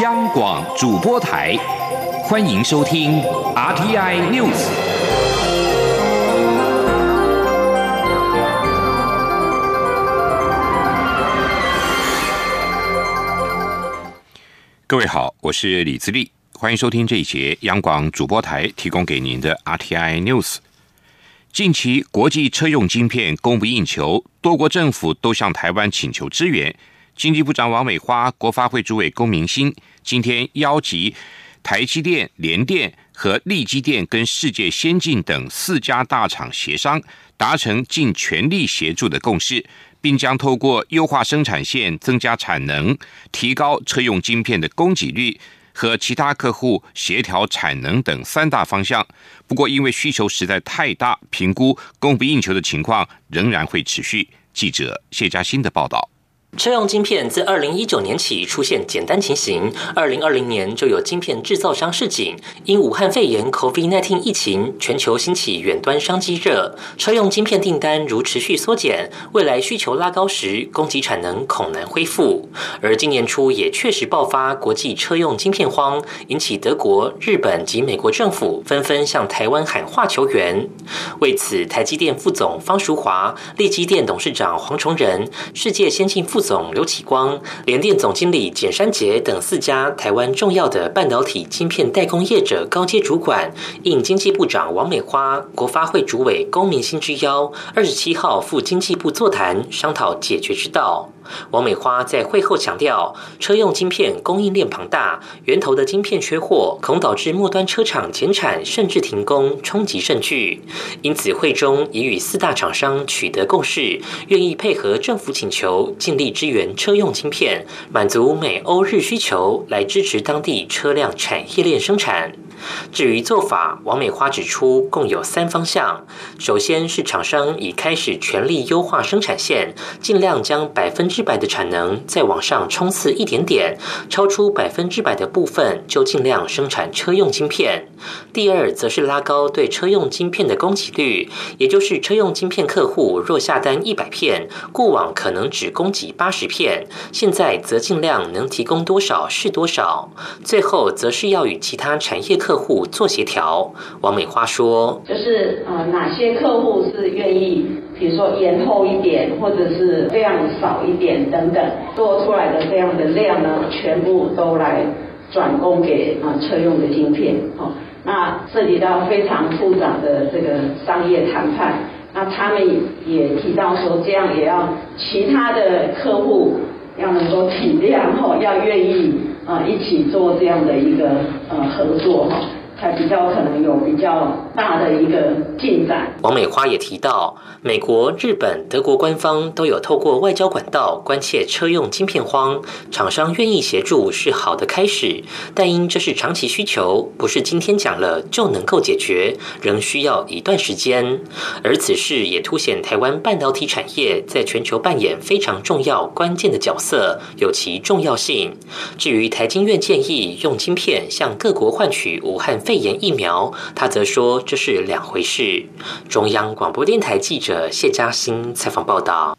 央广主播台，欢迎收听 RTI News。各位好，我是李自立，欢迎收听这一节央广主播台提供给您的 RTI News。近期国际车用晶片供不应求，多国政府都向台湾请求支援。经济部长王美花、国发会主委龚明鑫今天邀集台积电、联电和力积电跟世界先进等四家大厂协商，达成尽全力协助的共识，并将透过优化生产线、增加产能、提高车用晶片的供给率和其他客户协调产能等三大方向。不过，因为需求实在太大，评估供不应求的情况仍然会持续。记者谢嘉欣的报道。车用晶片自二零一九年起出现简单情形，二零二零年就有晶片制造商示警，因武汉肺炎 （COVID-19） 疫情，全球兴起远端商机热，车用晶片订单如持续缩减，未来需求拉高时，供给产能恐难恢复。而今年初也确实爆发国际车用晶片荒，引起德国、日本及美国政府纷纷向台湾喊话求援。为此，台积电副总方淑华、力积电董事长黄崇仁、世界先进副总刘启光、联电总经理简山杰等四家台湾重要的半导体晶片代工业者高阶主管，应经济部长王美花、国发会主委龚明星之邀，二十七号赴经济部座谈，商讨解决之道。王美花在会后强调，车用晶片供应链庞大，源头的晶片缺货，恐导致末端车厂减产甚至停工，冲击甚巨。因此，会中已与四大厂商取得共识，愿意配合政府请求，尽力支援车用晶片，满足美欧日需求，来支持当地车辆产业链生产。至于做法，王美花指出，共有三方向。首先是厂商已开始全力优化生产线，尽量将百分之百的产能再往上冲刺一点点，超出百分之百的部分就尽量生产车用晶片。第二，则是拉高对车用晶片的供给率，也就是车用晶片客户若下单一百片，过往可能只供给八十片，现在则尽量能提供多少是多少。最后，则是要与其他产业客客户做协调，王美花说：“就是呃，哪些客户是愿意，比如说延后一点，或者是量少一点等等，做出来的这样的量呢，全部都来转供给啊车用的晶片。哦，那涉及到非常复杂的这个商业谈判。那他们也提到说，这样也要其他的客户要能够体谅，哦，要愿意。”啊，一起做这样的一个呃合作哈。才比较可能有比较大的一个进展。王美花也提到，美国、日本、德国官方都有透过外交管道关切车用晶片荒，厂商愿意协助是好的开始，但因这是长期需求，不是今天讲了就能够解决，仍需要一段时间。而此事也凸显台湾半导体产业在全球扮演非常重要关键的角色，有其重要性。至于台经院建议用晶片向各国换取武汉肺。肺炎疫苗，他则说这是两回事。中央广播电台记者谢嘉欣采访报道：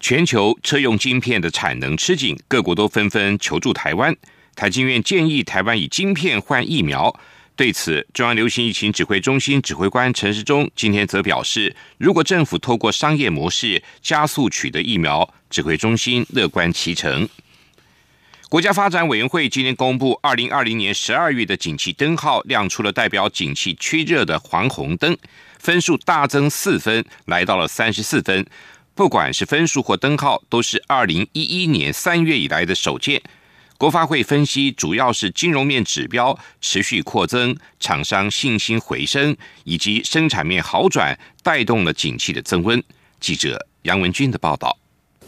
全球车用晶片的产能吃紧，各国都纷纷求助台湾。台经院建议台湾以晶片换疫苗。对此，中央流行疫情指挥中心指挥官陈时中今天则表示，如果政府透过商业模式加速取得疫苗，指挥中心乐观其成。国家发展委员会今天公布，二零二零年十二月的景气灯号亮出了代表景气趋热的黄红灯，分数大增四分，来到了三十四分。不管是分数或灯号，都是二零一一年三月以来的首见。国发会分析，主要是金融面指标持续扩增，厂商信心回升，以及生产面好转，带动了景气的增温。记者杨文军的报道。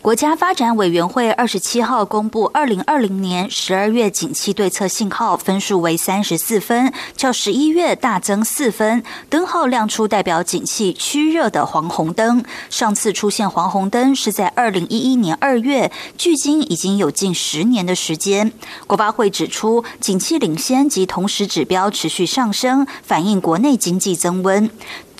国家发展委员会二十七号公布，二零二零年十二月景气对策信号分数为三十四分，较十一月大增四分。灯号亮出代表景气趋热的黄红灯。上次出现黄红灯是在二零一一年二月，距今已经有近十年的时间。国发会指出，景气领先及同时指标持续上升，反映国内经济增温。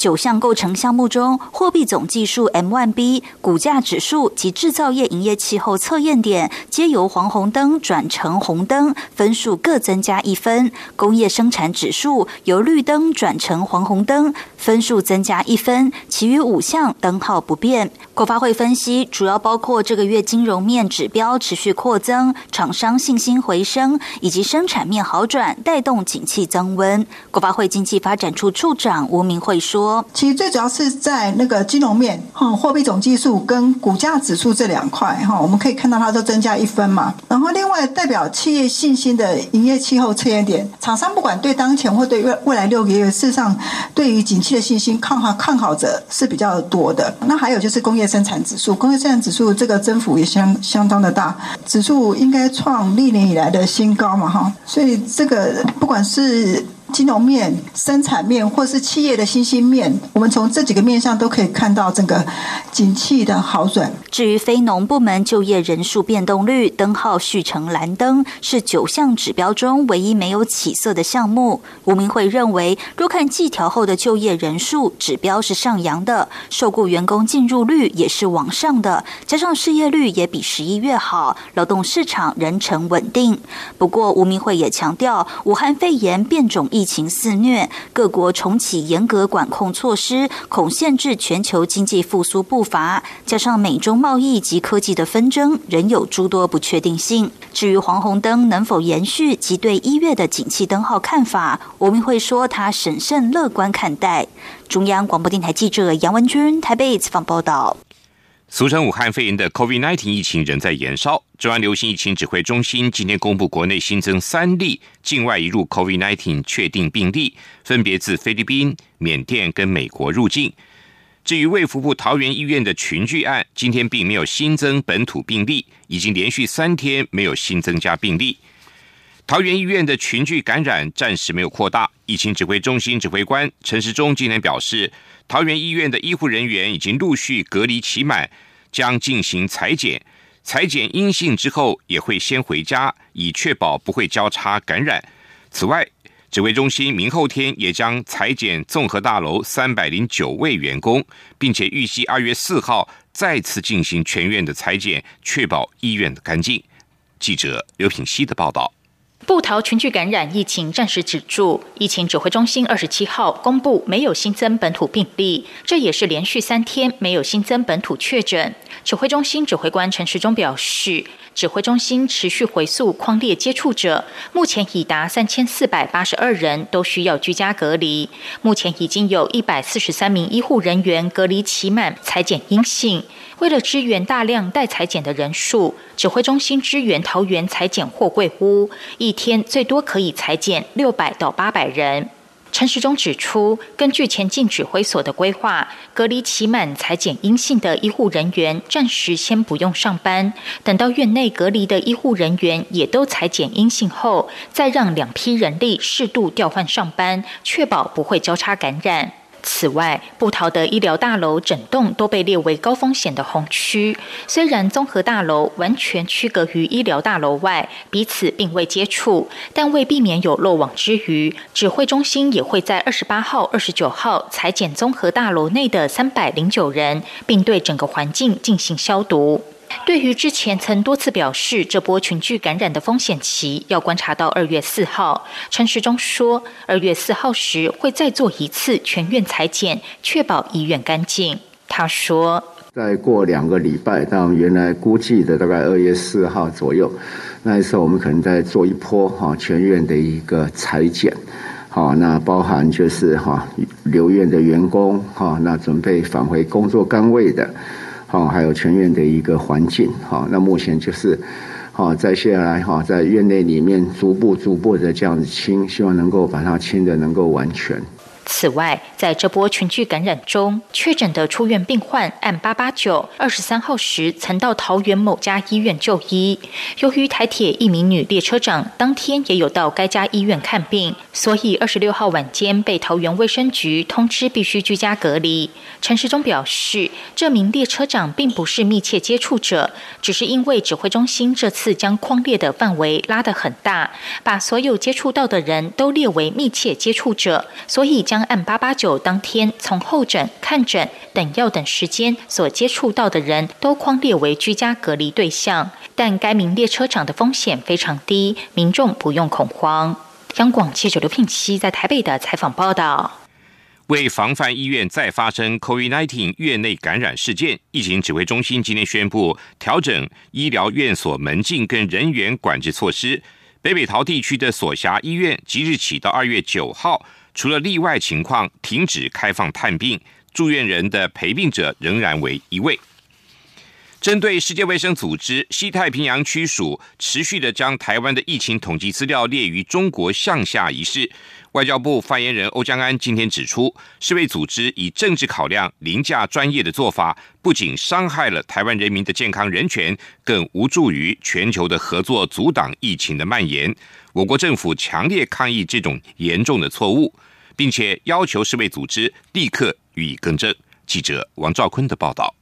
九项构成项目中，货币总计数 M1B、股价指数及制造业营业气候测验点皆由黄红灯转成红灯，分数各增加一分；工业生产指数由绿灯转成黄红灯，分数增加一分。其余五项灯号不变。国发会分析，主要包括这个月金融面指标持续扩增，厂商信心回升，以及生产面好转，带动景气增温。国发会经济发展处处长吴明慧说：“其实最主要是在那个金融面，哈，货币总计数跟股价指数这两块，哈，我们可以看到它都增加一分嘛。然后另外代表企业信心的营业气候测验点，厂商不管对当前或对未未来六个月，事实上对于景气的信心看好看好者是比较多的。那还有就是工业生产指数，工业生产指数这个增幅也相相当的大，指数应该创历年以来的新高嘛，哈。所以这个不管是金融面、生产面，或是企业的新兴面，我们从这几个面上都可以看到整个景气的好转。至于非农部门就业人数变动率，灯号续成蓝灯，是九项指标中唯一没有起色的项目。吴明慧认为，若看季调后的就业人数指标是上扬的，受雇员工进入率也是往上的，加上失业率也比十一月好，劳动市场仍呈稳定。不过，吴明慧也强调，武汉肺炎变种疫疫情肆虐，各国重启严格管控措施，恐限制全球经济复苏步伐。加上美中贸易及科技的纷争，仍有诸多不确定性。至于黄红灯能否延续及对一月的景气灯号看法，我们会说他审慎乐观看待。中央广播电台记者杨文君台北采访报道。俗称武汉肺炎的 COVID-19 疫情仍在延烧。中央流行疫情指挥中心今天公布，国内新增三例境外移入 COVID-19 确定病例，分别自菲律宾、缅甸跟美国入境。至于卫福部桃园医院的群聚案，今天并没有新增本土病例，已经连续三天没有新增加病例。桃园医院的群聚感染暂时没有扩大。疫情指挥中心指挥官陈时中今天表示，桃园医院的医护人员已经陆续隔离期满。将进行裁剪，裁剪阴性之后也会先回家，以确保不会交叉感染。此外，指挥中心明后天也将裁剪综合大楼三百零九位员工，并且预计二月四号再次进行全院的裁剪，确保医院的干净。记者刘品希的报道。布桃群聚感染疫情暂时止住，疫情指挥中心二十七号公布没有新增本土病例，这也是连续三天没有新增本土确诊。指挥中心指挥官陈时中表示，指挥中心持续回溯框列接触者，目前已达三千四百八十二人，都需要居家隔离。目前已经有一百四十三名医护人员隔离期满，裁检阴性。为了支援大量待裁剪的人数，指挥中心支援桃园裁剪货柜屋，一天最多可以裁剪六百到八百人。陈时中指出，根据前进指挥所的规划，隔离期满裁剪阴性的医护人员暂时先不用上班，等到院内隔离的医护人员也都裁剪阴性后，再让两批人力适度调换上班，确保不会交叉感染。此外，布桃的医疗大楼整栋都被列为高风险的红区。虽然综合大楼完全区隔于医疗大楼外，彼此并未接触，但为避免有漏网之鱼，指挥中心也会在二十八号、二十九号裁剪综合大楼内的三百零九人，并对整个环境进行消毒。对于之前曾多次表示这波群聚感染的风险期要观察到二月四号，陈时中说，二月四号时会再做一次全院裁剪，确保医院干净。他说，再过两个礼拜到原来估计的大概二月四号左右，那时候我们可能再做一波哈全院的一个裁剪，好，那包含就是哈留院的员工哈，那准备返回工作岗位的。啊，还有全院的一个环境，哈，那目前就是，好，在接下来哈，在院内里面逐步逐步的这样子清，希望能够把它清的能够完全。此外，在这波群聚感染中，确诊的出院病患按八八九二十三号时曾到桃园某家医院就医。由于台铁一名女列车长当天也有到该家医院看病，所以二十六号晚间被桃园卫生局通知必须居家隔离。陈时中表示，这名列车长并不是密切接触者，只是因为指挥中心这次将框列的范围拉得很大，把所有接触到的人都列为密切接触者，所以将。按八八九当天从候诊、看诊、等药等时间所接触到的人都框列为居家隔离对象，但该名列车长的风险非常低，民众不用恐慌。央广记者刘聘熙在台北的采访报道。为防范医院再发生 COVID-19 院内感染事件，疫情指挥中心今天宣布调整医疗院所门禁跟人员管制措施。北北桃地区的所辖医院即日起到二月九号，除了例外情况停止开放探病，住院人的陪病者仍然为一位。针对世界卫生组织西太平洋区署持续的将台湾的疫情统计资料列于中国项下一事。外交部发言人欧江安今天指出，世卫组织以政治考量凌驾专业的做法，不仅伤害了台湾人民的健康人权，更无助于全球的合作阻挡疫情的蔓延。我国政府强烈抗议这种严重的错误，并且要求世卫组织立刻予以更正。记者王兆坤的报道：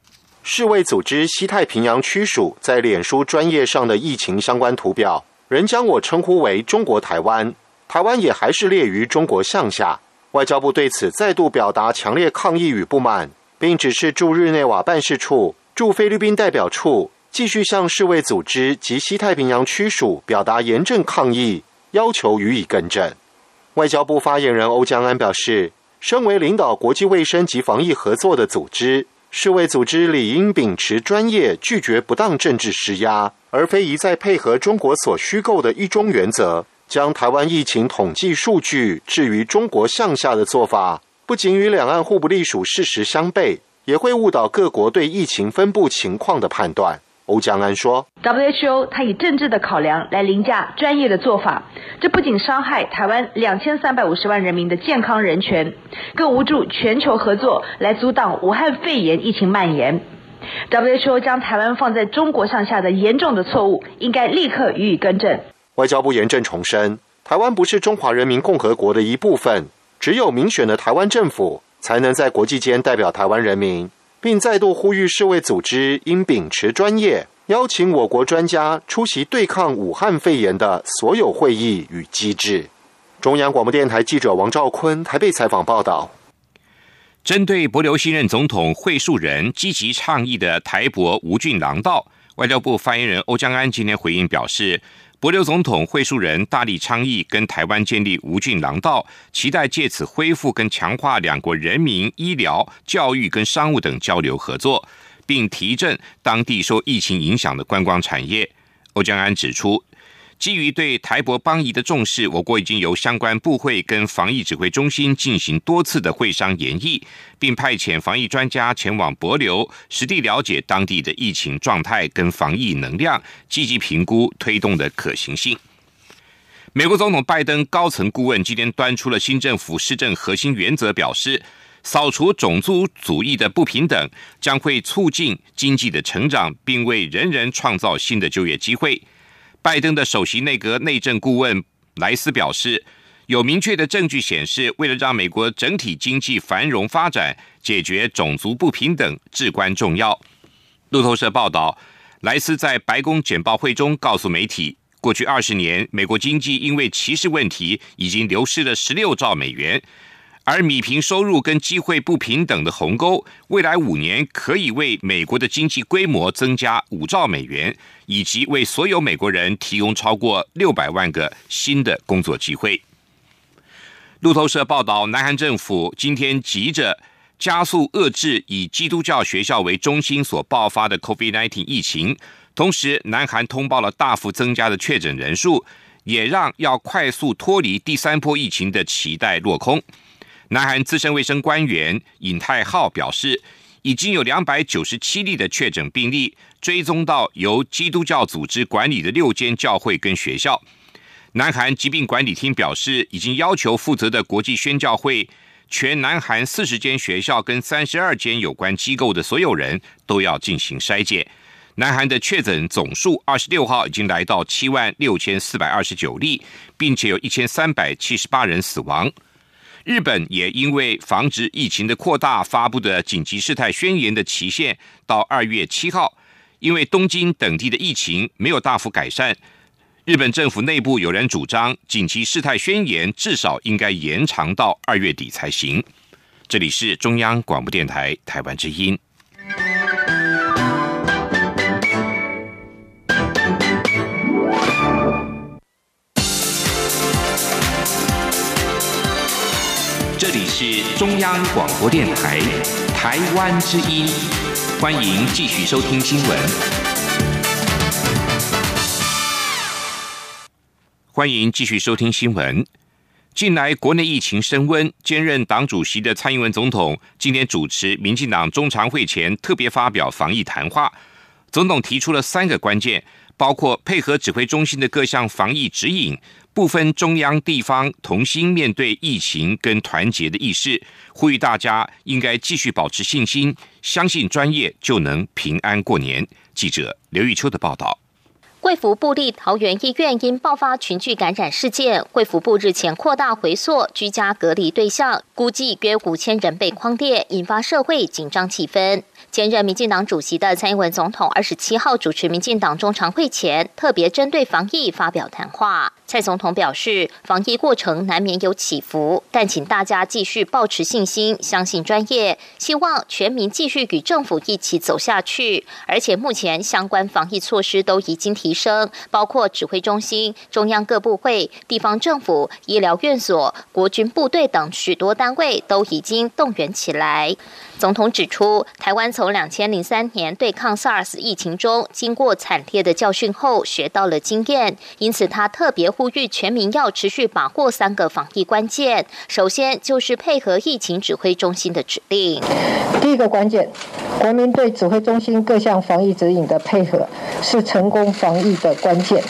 世卫组织西太平洋区署在脸书专业上的疫情相关图表，仍将我称呼为中国台湾。台湾也还是列于中国项下，外交部对此再度表达强烈抗议与不满，并指示驻日内瓦办事处、驻菲律宾代表处继续向世卫组织及西太平洋区署表达严正抗议，要求予以更正。外交部发言人欧江安表示，身为领导国际卫生及防疫合作的组织，世卫组织理应秉持专业，拒绝不当政治施压，而非一再配合中国所虚构的一中原则。将台湾疫情统计数据置于中国向下的做法，不仅与两岸互不隶属事实相悖，也会误导各国对疫情分布情况的判断。欧江安说：“WHO 他以政治的考量来凌驾专业的做法，这不仅伤害台湾两千三百五十万人民的健康人权，更无助全球合作来阻挡武汉肺炎疫情蔓延。WHO 将台湾放在中国上下的严重的错误，应该立刻予以更正。”外交部严正重申，台湾不是中华人民共和国的一部分，只有民选的台湾政府才能在国际间代表台湾人民，并再度呼吁世卫组织应秉持专业，邀请我国专家出席对抗武汉肺炎的所有会议与机制。中央广播电台记者王兆坤台北采访报道。针对博留新任总统会述人积极倡议的台博吴俊郎道，外交部发言人欧江安今天回应表示。博留总统会述人大力倡议跟台湾建立无菌廊道，期待借此恢复跟强化两国人民医疗、教育跟商务等交流合作，并提振当地受疫情影响的观光产业。欧江安指出。基于对台博邦谊的重视，我国已经由相关部会跟防疫指挥中心进行多次的会商研议，并派遣防疫专家前往博流，实地了解当地的疫情状态跟防疫能量，积极评估推动的可行性。美国总统拜登高层顾问今天端出了新政府施政核心原则，表示扫除种族主义的不平等，将会促进经济的成长，并为人人创造新的就业机会。拜登的首席内阁内政顾问莱斯表示，有明确的证据显示，为了让美国整体经济繁荣发展，解决种族不平等至关重要。路透社报道，莱斯在白宫简报会中告诉媒体，过去二十年，美国经济因为歧视问题已经流失了十六兆美元。而米平收入跟机会不平等的鸿沟，未来五年可以为美国的经济规模增加五兆美元，以及为所有美国人提供超过六百万个新的工作机会。路透社报道，南韩政府今天急着加速遏制以基督教学校为中心所爆发的 COVID-19 疫情，同时南韩通报了大幅增加的确诊人数，也让要快速脱离第三波疫情的期待落空。南韩资深卫生官员尹泰浩表示，已经有两百九十七例的确诊病例追踪到由基督教组织管理的六间教会跟学校。南韩疾病管理厅表示，已经要求负责的国际宣教会、全南韩四十间学校跟三十二间有关机构的所有人都要进行筛检。南韩的确诊总数二十六号已经来到七万六千四百二十九例，并且有一千三百七十八人死亡。日本也因为防止疫情的扩大，发布的紧急事态宣言的期限到二月七号。因为东京等地的疫情没有大幅改善，日本政府内部有人主张，紧急事态宣言至少应该延长到二月底才行。这里是中央广播电台台湾之音。这里是中央广播电台台湾之音，欢迎继续收听新闻。欢迎继续收听新闻。近来国内疫情升温，兼任党主席的蔡英文总统今天主持民进党中常会前特别发表防疫谈话。总统提出了三个关键，包括配合指挥中心的各项防疫指引。不分中央地方，同心面对疫情跟团结的意识，呼吁大家应该继续保持信心，相信专业就能平安过年。记者刘玉秋的报道。贵福部立桃园医院因爆发群聚感染事件，贵福部日前扩大回溯居家隔离对象，估计约五千人被框列，引发社会紧张气氛。兼任民进党主席的蔡英文总统二十七号主持民进党中常会前，特别针对防疫发表谈话。蔡总统表示，防疫过程难免有起伏，但请大家继续保持信心，相信专业，希望全民继续与政府一起走下去。而且目前相关防疫措施都已经提升，包括指挥中心、中央各部会、地方政府、医疗院所、国军部队等许多单位都已经动员起来。总统指出，台湾从两千零三年对抗 SARS 疫情中经过惨烈的教训后，学到了经验，因此他特别呼吁全民要持续把握三个防疫关键。首先就是配合疫情指挥中心的指令。第一个关键，国民对指挥中心各项防疫指引的配合是成功防疫的关键。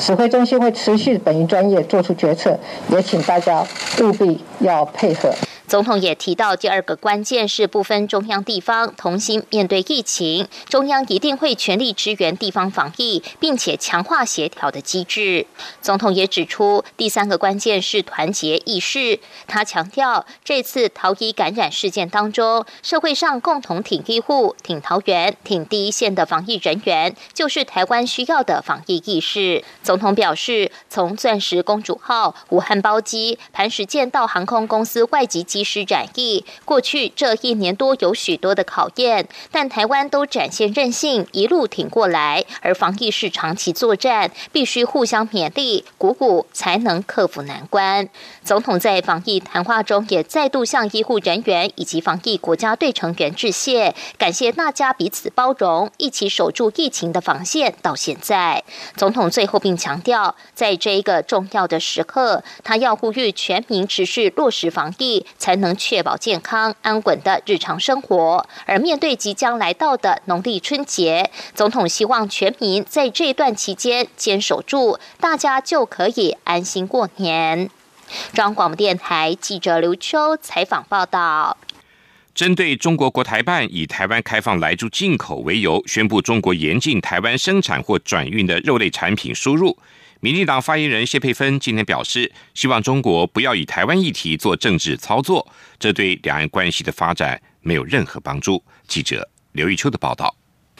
指挥中心会持续本于专业做出决策，也请大家务必要配合。总统也提到，第二个关键是不分中央地方同心面对疫情，中央一定会全力支援地方防疫，并且强化协调的机制。总统也指出，第三个关键是团结意识。他强调，这次桃医感染事件当中，社会上共同挺医护、挺桃园、挺第一线的防疫人员，就是台湾需要的防疫意识。总统表示，从钻石公主号、武汉包机、磐石舰到航空公司外籍。及时展翼，过去这一年多有许多的考验，但台湾都展现韧性，一路挺过来。而防疫是长期作战，必须互相勉励、鼓舞，才能克服难关。总统在防疫谈话中也再度向医护人员以及防疫国家队成员致谢，感谢大家彼此包容，一起守住疫情的防线。到现在，总统最后并强调，在这一个重要的时刻，他要呼吁全民持续落实防疫。才能确保健康安稳的日常生活。而面对即将来到的农历春节，总统希望全民在这段期间坚守住，大家就可以安心过年。中央广播电台记者刘秋采访报道。针对中国国台办以台湾开放来猪进口为由，宣布中国严禁台湾生产或转运的肉类产品输入。民进党发言人谢佩芬今天表示，希望中国不要以台湾议题做政治操作，这对两岸关系的发展没有任何帮助。记者刘玉秋的报道。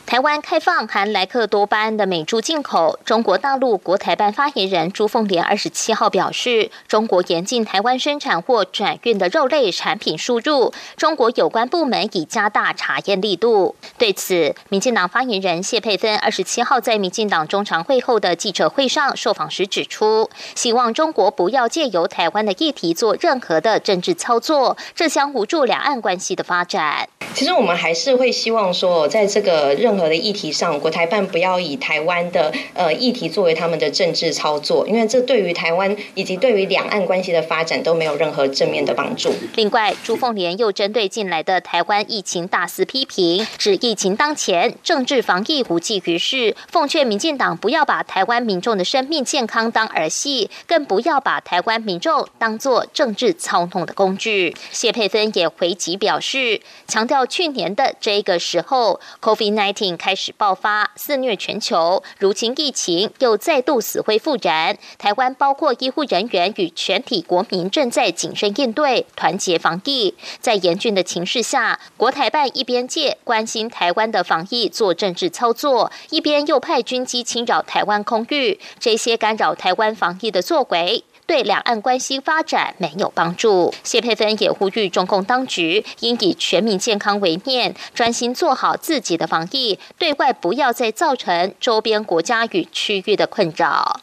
台湾开放含莱克多巴胺的美猪进口，中国大陆国台办发言人朱凤莲二十七号表示，中国严禁台湾生产或转运的肉类产品输入，中国有关部门已加大查验力度。对此，民进党发言人谢佩芬二十七号在民进党中常会后的记者会上受访时指出，希望中国不要借由台湾的议题做任何的政治操作，这将无助两岸关系的发展。其实我们还是会希望说，在这个任任何的议题上，国台办不要以台湾的呃议题作为他们的政治操作，因为这对于台湾以及对于两岸关系的发展都没有任何正面的帮助。另外，朱凤莲又针对近来的台湾疫情大肆批评，指疫情当前，政治防疫无济于事，奉劝民进党不要把台湾民众的生命健康当儿戏，更不要把台湾民众当作政治操弄的工具。谢佩芬也回击表示，强调。去年的这个时候，COVID-19 并开始爆发，肆虐全球。如今疫情又再度死灰复燃，台湾包括医护人员与全体国民正在谨慎应对、团结防疫。在严峻的情势下，国台办一边借关心台湾的防疫做政治操作，一边又派军机侵扰台湾空域，这些干扰台湾防疫的作为。对两岸关系发展没有帮助。谢佩芬也呼吁中共当局应以全民健康为念，专心做好自己的防疫，对外不要再造成周边国家与区域的困扰。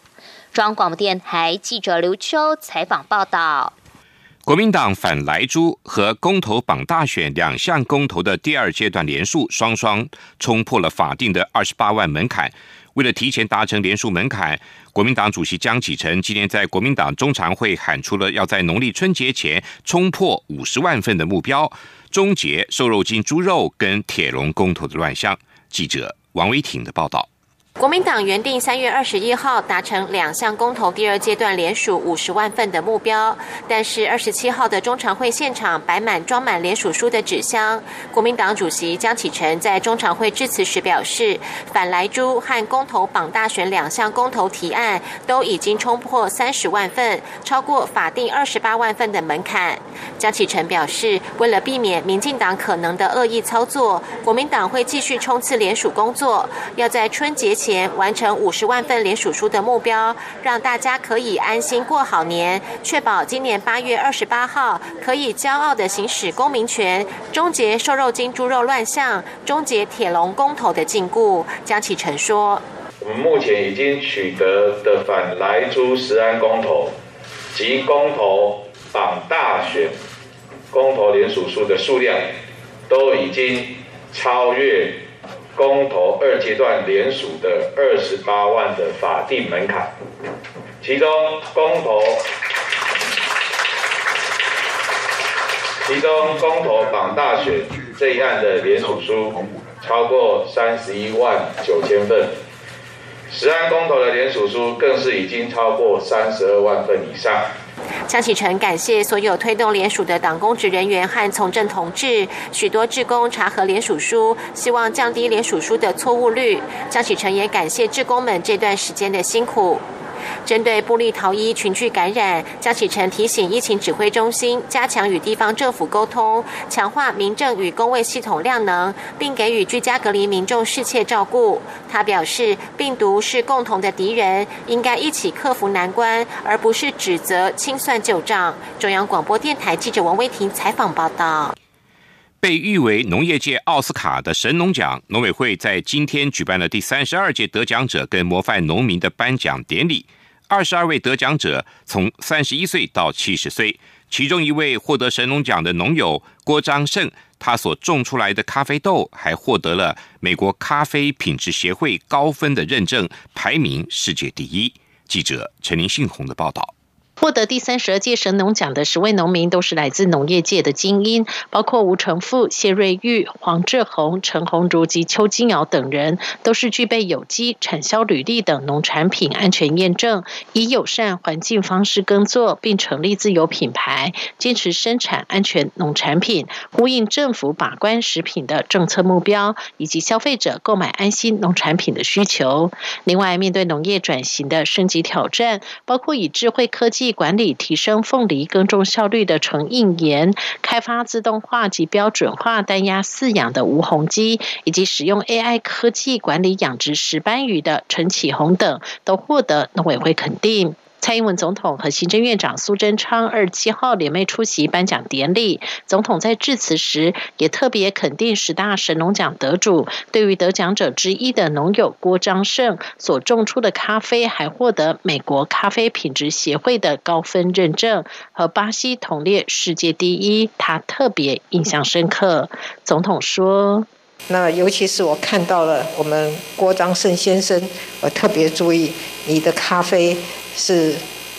中央广播电台记者刘秋采访报道。国民党反莱猪和公投绑大选两项公投的第二阶段连数双双冲破了法定的二十八万门槛。为了提前达成连署门槛，国民党主席江启臣今天在国民党中常会喊出了要在农历春节前冲破五十万份的目标，终结瘦肉精猪肉跟铁笼公投的乱象。记者王维挺的报道。国民党原定三月二十一号达成两项公投第二阶段联署五十万份的目标，但是二十七号的中常会现场摆满装满联署书的纸箱。国民党主席江启臣在中常会致辞时表示，反莱猪和公投绑大选两项公投提案都已经冲破三十万份，超过法定二十八万份的门槛。江启臣表示，为了避免民进党可能的恶意操作，国民党会继续冲刺联署工作，要在春节。前完成五十万份联署书的目标，让大家可以安心过好年，确保今年八月二十八号可以骄傲的行使公民权，终结瘦肉精猪肉乱象，终结铁笼公投的禁锢。江启臣说：“我们目前已经取得的反莱猪实安公投及公投绑大选公投联署书的数量，都已经超越。”公投二阶段联署的二十八万的法定门槛，其中公投，其中公投绑大选这一案的联署书超过三十一万九千份，十案公投的联署书更是已经超过三十二万份以上。江启臣感谢所有推动联署的党公职人员和从政同志，许多志工查核联署书，希望降低联署书的错误率。江启臣也感谢志工们这段时间的辛苦。针对布利逃医群聚感染，江启臣提醒疫情指挥中心加强与地方政府沟通，强化民政与公卫系统量能，并给予居家隔离民众适切照顾。他表示，病毒是共同的敌人，应该一起克服难关，而不是指责清算旧账。中央广播电台记者王威婷采访报道。被誉为农业界奥斯卡的神农奖，农委会在今天举办了第三十二届得奖者跟模范农民的颁奖典礼。二十二位得奖者从三十一岁到七十岁，其中一位获得神农奖的农友郭章胜，他所种出来的咖啡豆还获得了美国咖啡品质协会高分的认证，排名世界第一。记者陈林信宏的报道。获得第三十二届神农奖的十位农民都是来自农业界的精英，包括吴成富、谢瑞玉、黄志宏、陈红如及邱金瑶等人，都是具备有机、产销履历等农产品安全验证，以友善环境方式耕作，并成立自有品牌，坚持生产安全农产品，呼应政府把关食品的政策目标，以及消费者购买安心农产品的需求。另外，面对农业转型的升级挑战，包括以智慧科技。管理提升凤梨耕种效率的陈应言，开发自动化及标准化单压饲养的吴宏基，以及使用 AI 科技管理养殖石斑鱼的陈启宏等，都获得农委会肯定。蔡英文总统和行政院长苏贞昌二七号联袂出席颁奖典礼。总统在致辞时也特别肯定十大神农奖得主。对于得奖者之一的农友郭章胜所种出的咖啡，还获得美国咖啡品质协会的高分认证，和巴西同列世界第一，他特别印象深刻。总统说：“那尤其是我看到了我们郭章胜先生，我特别注意你的咖啡。”是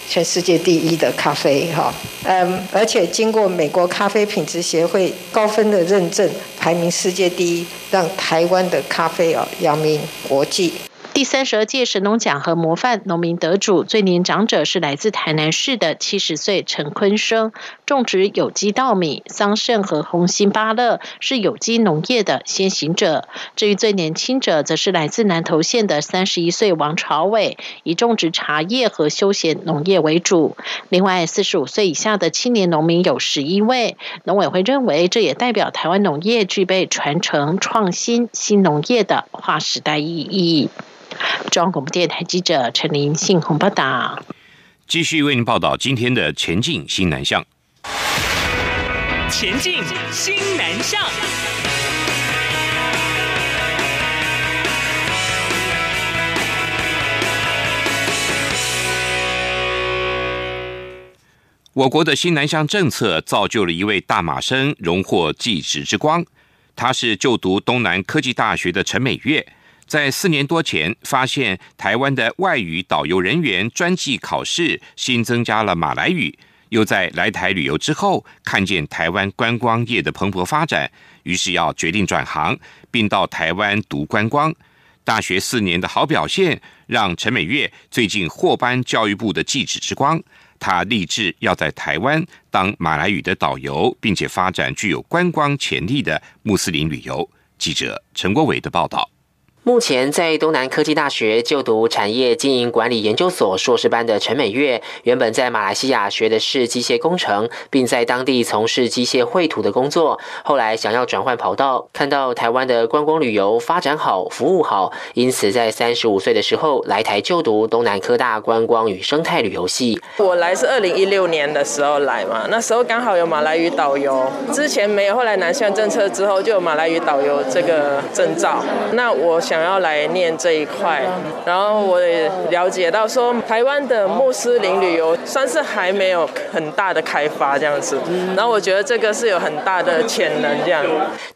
全世界第一的咖啡，哈，嗯，而且经过美国咖啡品质协会高分的认证，排名世界第一，让台湾的咖啡啊扬名国际。第三十二届神农奖和模范农民得主，最年长者是来自台南市的七十岁陈坤生，种植有机稻米、桑葚和红心芭乐，是有机农业的先行者。至于最年轻者，则是来自南投县的三十一岁王朝伟，以种植茶叶和休闲农业为主。另外，四十五岁以下的青年农民有十一位。农委会认为，这也代表台湾农业具备传承、创新新农业的划时代意义。中央广播电台记者陈林信鸿报道。继续为您报道今天的前进新南向。前进新南向。我国的新南向政策造就了一位大马生荣获技职之光，他是就读东南科技大学的陈美月。在四年多前，发现台湾的外语导游人员专技考试新增加了马来语，又在来台旅游之后，看见台湾观光业的蓬勃发展，于是要决定转行，并到台湾读观光。大学四年的好表现，让陈美月最近获颁教育部的技职之光。他立志要在台湾当马来语的导游，并且发展具有观光潜力的穆斯林旅游。记者陈国伟的报道。目前在东南科技大学就读产业经营管理研究所硕士班的陈美月，原本在马来西亚学的是机械工程，并在当地从事机械绘图的工作。后来想要转换跑道，看到台湾的观光旅游发展好、服务好，因此在三十五岁的时候来台就读东南科大观光与生态旅游系。我来是二零一六年的时候来嘛，那时候刚好有马来语导游，之前没有，后来南向政策之后就有马来语导游这个证照。那我。想要来念这一块，然后我也了解到说，台湾的穆斯林旅游算是还没有很大的开发这样子，然后我觉得这个是有很大的潜能这样。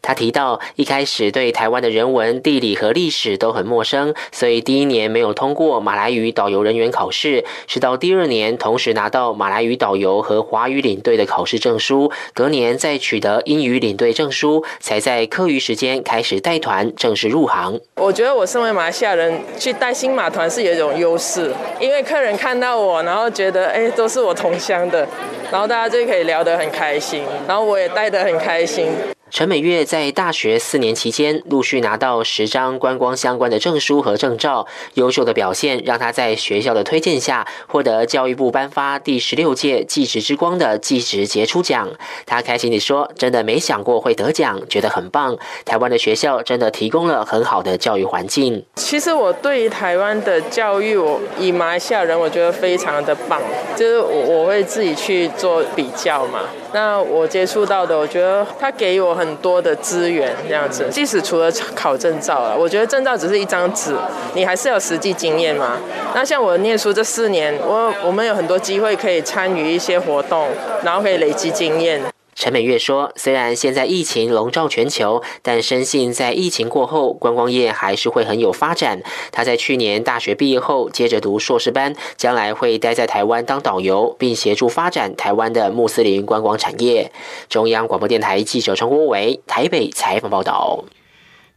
他提到一开始对台湾的人文、地理和历史都很陌生，所以第一年没有通过马来语导游人员考试，是到第二年同时拿到马来语导游和华语领队的考试证书，隔年再取得英语领队证书，才在课余时间开始带团正式入行。我觉得我身为马来西亚人去带新马团是有一种优势，因为客人看到我，然后觉得哎都是我同乡的，然后大家就可以聊得很开心，然后我也带得很开心。陈美月在大学四年期间，陆续拿到十张观光相关的证书和证照，优秀的表现让她在学校的推荐下，获得教育部颁发第十六届技职之光的技职杰出奖。她开心地说：“真的没想过会得奖，觉得很棒。台湾的学校真的提供了很好的教育环境。”其实我对于台湾的教育，我以马来西亚人，我觉得非常的棒。就是我我会自己去做比较嘛。那我接触到的，我觉得他给我很多的资源，这样子。即使除了考证照了，我觉得证照只是一张纸，你还是有实际经验嘛。那像我念书这四年，我我们有很多机会可以参与一些活动，然后可以累积经验。陈美月说：“虽然现在疫情笼罩全球，但深信在疫情过后，观光业还是会很有发展。他在去年大学毕业后，接着读硕士班，将来会待在台湾当导游，并协助发展台湾的穆斯林观光产业。”中央广播电台记者陈国伟台北采访报道。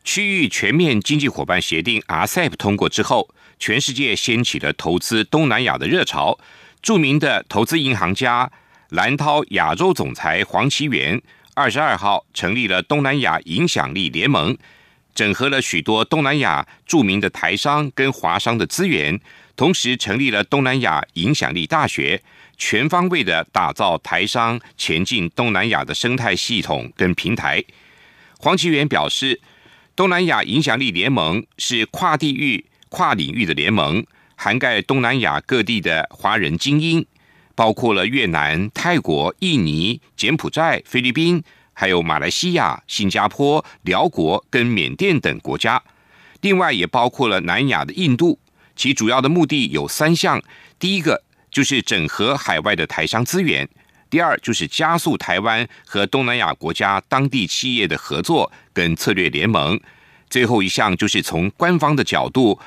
区域全面经济伙伴协定 （RCEP） 通过之后，全世界掀起了投资东南亚的热潮。著名的投资银行家。蓝涛亚洲总裁黄奇源二十二号成立了东南亚影响力联盟，整合了许多东南亚著名的台商跟华商的资源，同时成立了东南亚影响力大学，全方位的打造台商前进东南亚的生态系统跟平台。黄奇源表示，东南亚影响力联盟是跨地域、跨领域的联盟，涵盖东南亚各地的华人精英。包括了越南、泰国、印尼、柬埔寨、菲律宾，还有马来西亚、新加坡、辽国跟缅甸等国家。另外，也包括了南亚的印度。其主要的目的有三项：第一个就是整合海外的台商资源；第二就是加速台湾和东南亚国家当地企业的合作跟策略联盟；最后一项就是从官方的角度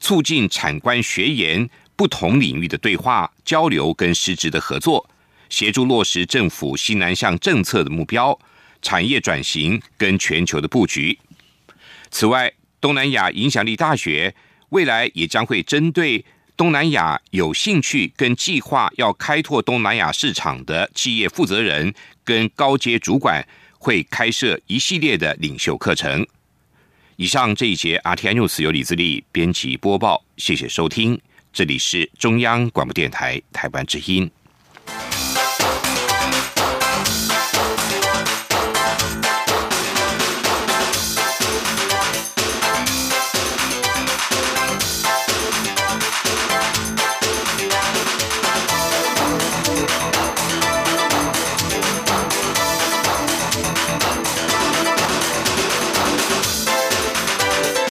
促进产官学研。不同领域的对话交流跟实质的合作，协助落实政府西南向政策的目标、产业转型跟全球的布局。此外，东南亚影响力大学未来也将会针对东南亚有兴趣跟计划要开拓东南亚市场的企业负责人跟高阶主管，会开设一系列的领袖课程。以上这一节 RTI News 由李自力编辑播报，谢谢收听，这里是中央广播电台台湾之音。